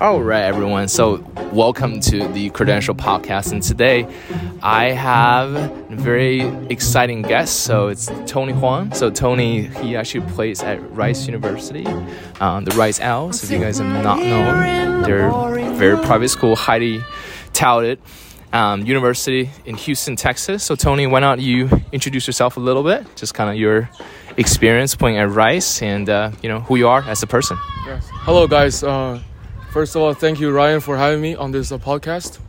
All right, everyone. So, welcome to the Credential Podcast. And today I have a very exciting guest. So, it's Tony Huang. So, Tony, he actually plays at Rice University, um, the Rice Owls. If you guys have not known, they're very private school, highly touted um, university in Houston, Texas. So, Tony, why not you introduce yourself a little bit? Just kind of your experience playing at Rice and, uh, you know, who you are as a person. Yes. Hello, guys. Uh, First of all, thank you, Ryan, for having me on this uh, podcast.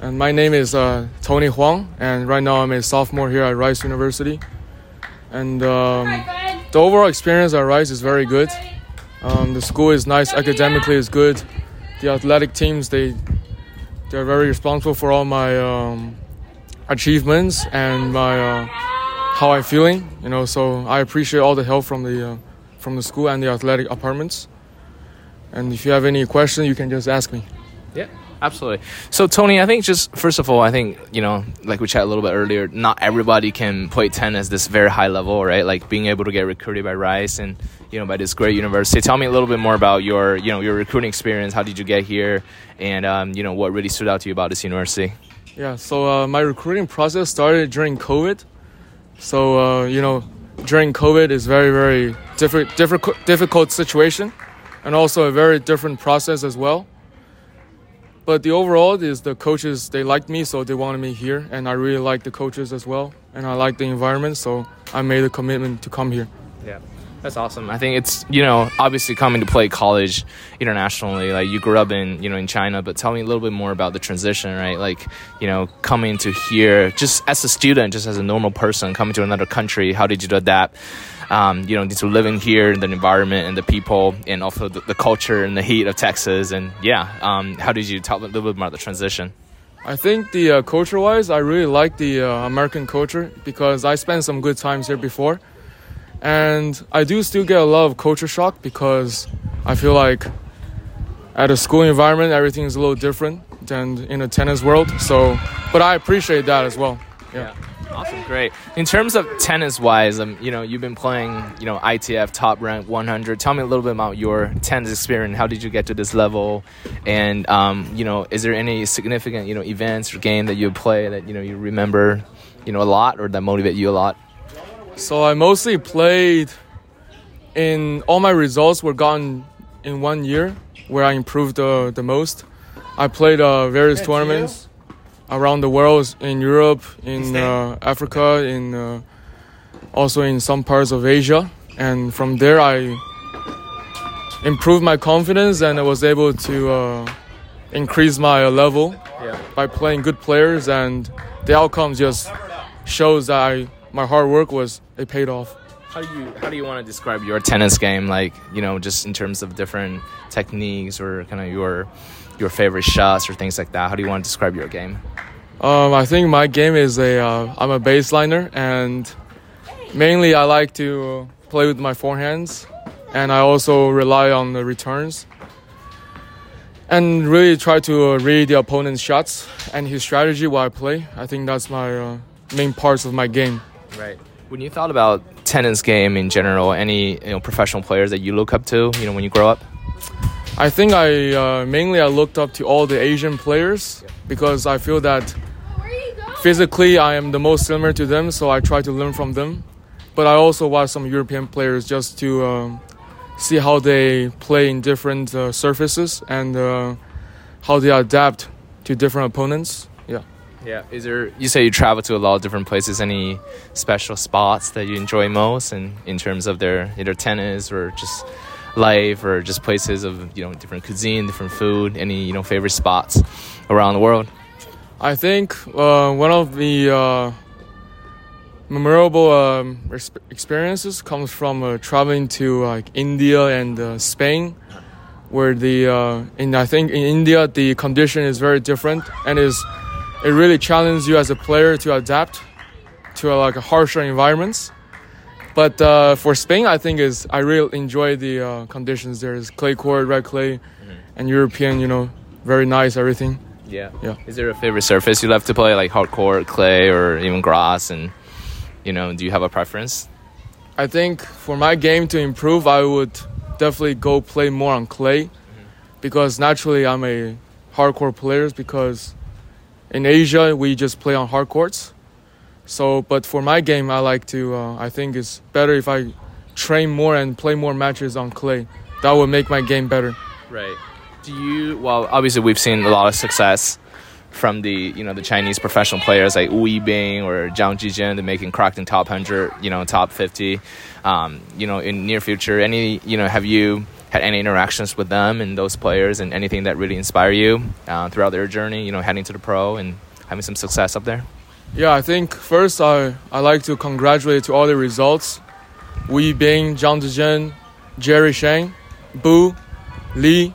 And my name is uh, Tony Huang, and right now I'm a sophomore here at Rice University. And um, the overall experience at Rice is very good. Um, the school is nice, academically is good. The athletic teams they they're very responsible for all my um, achievements and my uh, how I'm feeling. You know, so I appreciate all the help from the uh, from the school and the athletic departments. And if you have any questions, you can just ask me. Yeah, absolutely. So, Tony, I think just first of all, I think, you know, like we chatted a little bit earlier, not everybody can play tennis this very high level, right? Like being able to get recruited by Rice and, you know, by this great university. Tell me a little bit more about your, you know, your recruiting experience. How did you get here? And, um, you know, what really stood out to you about this university? Yeah, so uh, my recruiting process started during COVID. So, uh, you know, during COVID is very, very different, difficult, difficult situation and also a very different process as well. But the overall is the coaches they liked me, so they wanted me here, and I really like the coaches as well, and I like the environment, so I made a commitment to come here. Yeah. That's awesome. I think it's you know obviously coming to play college internationally. Like you grew up in you know in China, but tell me a little bit more about the transition, right? Like you know coming to here, just as a student, just as a normal person coming to another country. How did you adapt? Um, you know, to living here, and the environment and the people, and also the, the culture and the heat of Texas. And yeah, um, how did you talk a little bit about the transition? I think the uh, culture-wise, I really like the uh, American culture because I spent some good times here before, and I do still get a lot of culture shock because I feel like at a school environment everything is a little different than in a tennis world. So, but I appreciate that as well. yeah. yeah. Awesome, great. In terms of tennis wise, um, you know, you've been playing, you know, ITF top rank 100. Tell me a little bit about your tennis experience. How did you get to this level? And um, you know, is there any significant, you know, events or game that you play that you know you remember, you know, a lot or that motivate you a lot? So I mostly played in all my results were gotten in one year where I improved the the most. I played uh, various tournaments around the world in Europe, in uh, Africa, in uh, also in some parts of Asia. And from there, I improved my confidence and I was able to uh, increase my level yeah. by playing good players. And the outcome just shows that I, my hard work was it paid off. How do you how do you want to describe your tennis game? Like you know, just in terms of different techniques or kind of your your favorite shots or things like that? How do you want to describe your game? Um, I think my game is a uh, I'm a baseliner and mainly I like to play with my forehands and I also rely on the returns and really try to uh, read the opponent's shots and his strategy while I play. I think that's my uh, main parts of my game. Right. When you thought about tennis game in general, any you know professional players that you look up to, you know, when you grow up? I think I uh, mainly I looked up to all the Asian players because I feel that physically I am the most similar to them, so I try to learn from them. But I also watch some European players just to um, see how they play in different uh, surfaces and uh, how they adapt to different opponents. Yeah. Yeah. Is there? You say you travel to a lot of different places. Any special spots that you enjoy most, and in, in terms of their either tennis or just life or just places of you know different cuisine, different food, any you know favorite spots around the world? I think uh, one of the uh, memorable um, experiences comes from uh, traveling to like India and uh, Spain, where the uh, in I think in India the condition is very different and is it really challenges you as a player to adapt to like a harsher environments. But uh, for Spain, I think is I really enjoy the uh, conditions. There's clay court, red clay, mm-hmm. and European. You know, very nice everything. Yeah. Yeah. Is there a favorite surface you love to play, like hard court, clay, or even grass? And you know, do you have a preference? I think for my game to improve, I would definitely go play more on clay, mm-hmm. because naturally I'm a hard-court player because in Asia we just play on hard courts. So, but for my game, I like to. Uh, I think it's better if I train more and play more matches on clay. That would make my game better. Right. Do you? Well, obviously we've seen a lot of success from the you know the Chinese professional players like Wu Yibing or Zhang Zhizhen, they're making cracked in top hundred, you know, top fifty. Um, you know, in near future, any you know, have you had any interactions with them and those players and anything that really inspire you uh, throughout their journey? You know, heading to the pro and having some success up there. Yeah, I think first I I like to congratulate to all the results. Wu Yibing, Zhang Zhizhen, Jerry Shang, Bu, Li,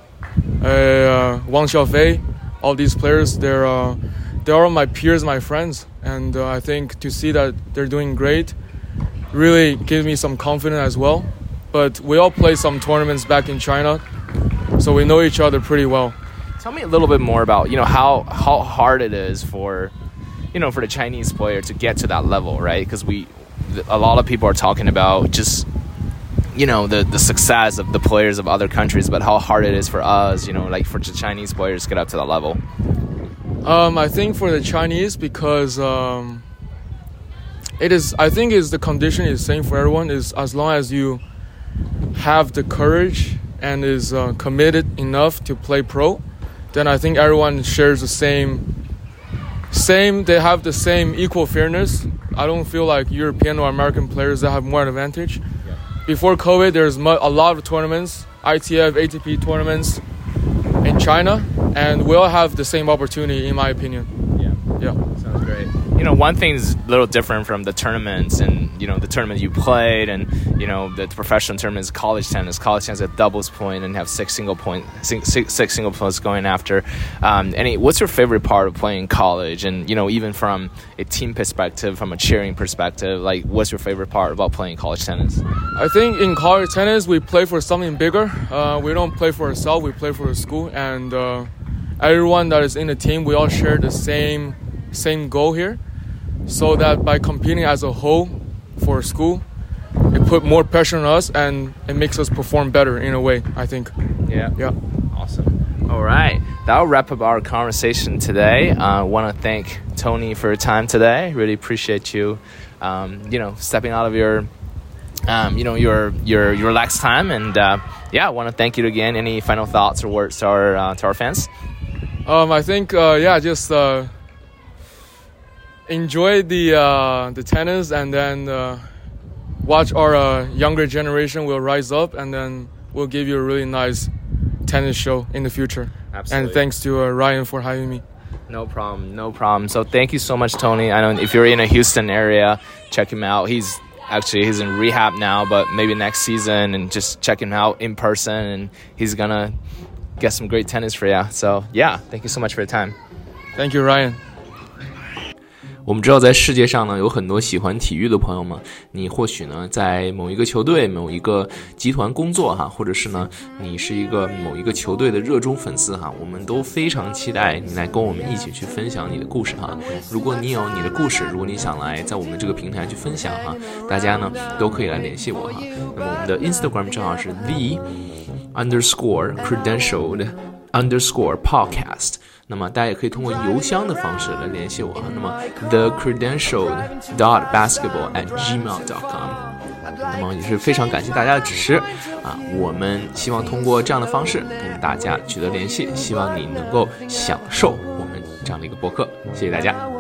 uh, Wang Xiaofei all these players. They're uh, they're all my peers, my friends, and uh, I think to see that they're doing great really gives me some confidence as well. But we all play some tournaments back in China, so we know each other pretty well. Tell me a little bit more about you know how how hard it is for you know for the Chinese player to get to that level, right? Because we a lot of people are talking about just you know the the success of the players of other countries, but how hard it is for us, you know, like for the Chinese players to get up to that level. Um, I think for the Chinese because um, it is. I think is the condition is same for everyone. Is as long as you have the courage and is uh, committed enough to play pro, then I think everyone shares the same. Same, they have the same equal fairness. I don't feel like European or American players that have more advantage before COVID, there's a lot of tournaments, ITF, ATP tournaments in China, and we all have the same opportunity, in my opinion. Yeah. Sounds great you know, one thing is a little different from the tournaments and, you know, the tournament you played and, you know, the professional tournaments, college tennis. College tennis at doubles point and have six single point, six, six single points going after. Um, any, what's your favorite part of playing college? And, you know, even from a team perspective, from a cheering perspective, like, what's your favorite part about playing college tennis? I think in college tennis, we play for something bigger. Uh, we don't play for ourselves, we play for the school. And uh, everyone that is in the team, we all share the same same goal here so that by competing as a whole for school, it put more pressure on us and it makes us perform better in a way, I think. Yeah. Yeah. Awesome. All right. That'll wrap up our conversation today. I uh, want to thank Tony for your time today. Really appreciate you, um, you know, stepping out of your, um, you know, your, your, your relaxed time. And uh, yeah, I want to thank you again. Any final thoughts or words to our, uh, to our fans? Um, I think, uh, yeah, just uh, enjoy the uh, the tennis and then uh, watch our uh, younger generation will rise up and then we'll give you a really nice tennis show in the future. Absolutely. And thanks to uh, Ryan for having me. No problem, no problem. So thank you so much, Tony. I know if you're in a Houston area, check him out. He's actually he's in rehab now, but maybe next season and just check him out in person, and he's gonna get some great tennis for you. So yeah, thank you so much for your time. Thank you, Ryan. 我们知道，在世界上呢，有很多喜欢体育的朋友们。你或许呢，在某一个球队、某一个集团工作哈，或者是呢，你是一个某一个球队的热衷粉丝哈。我们都非常期待你来跟我们一起去分享你的故事哈。如果你有你的故事，如果你想来在我们这个平台去分享哈，大家呢都可以来联系我哈。那么我们的 Instagram 正好是 the underscore credentialed underscore podcast。那么大家也可以通过邮箱的方式来联系我。那么 the credentialed dot basketball at gmail dot com。那么也是非常感谢大家的支持啊！我们希望通过这样的方式跟大家取得联系，希望你能够享受我们这样的一个博客。谢谢大家。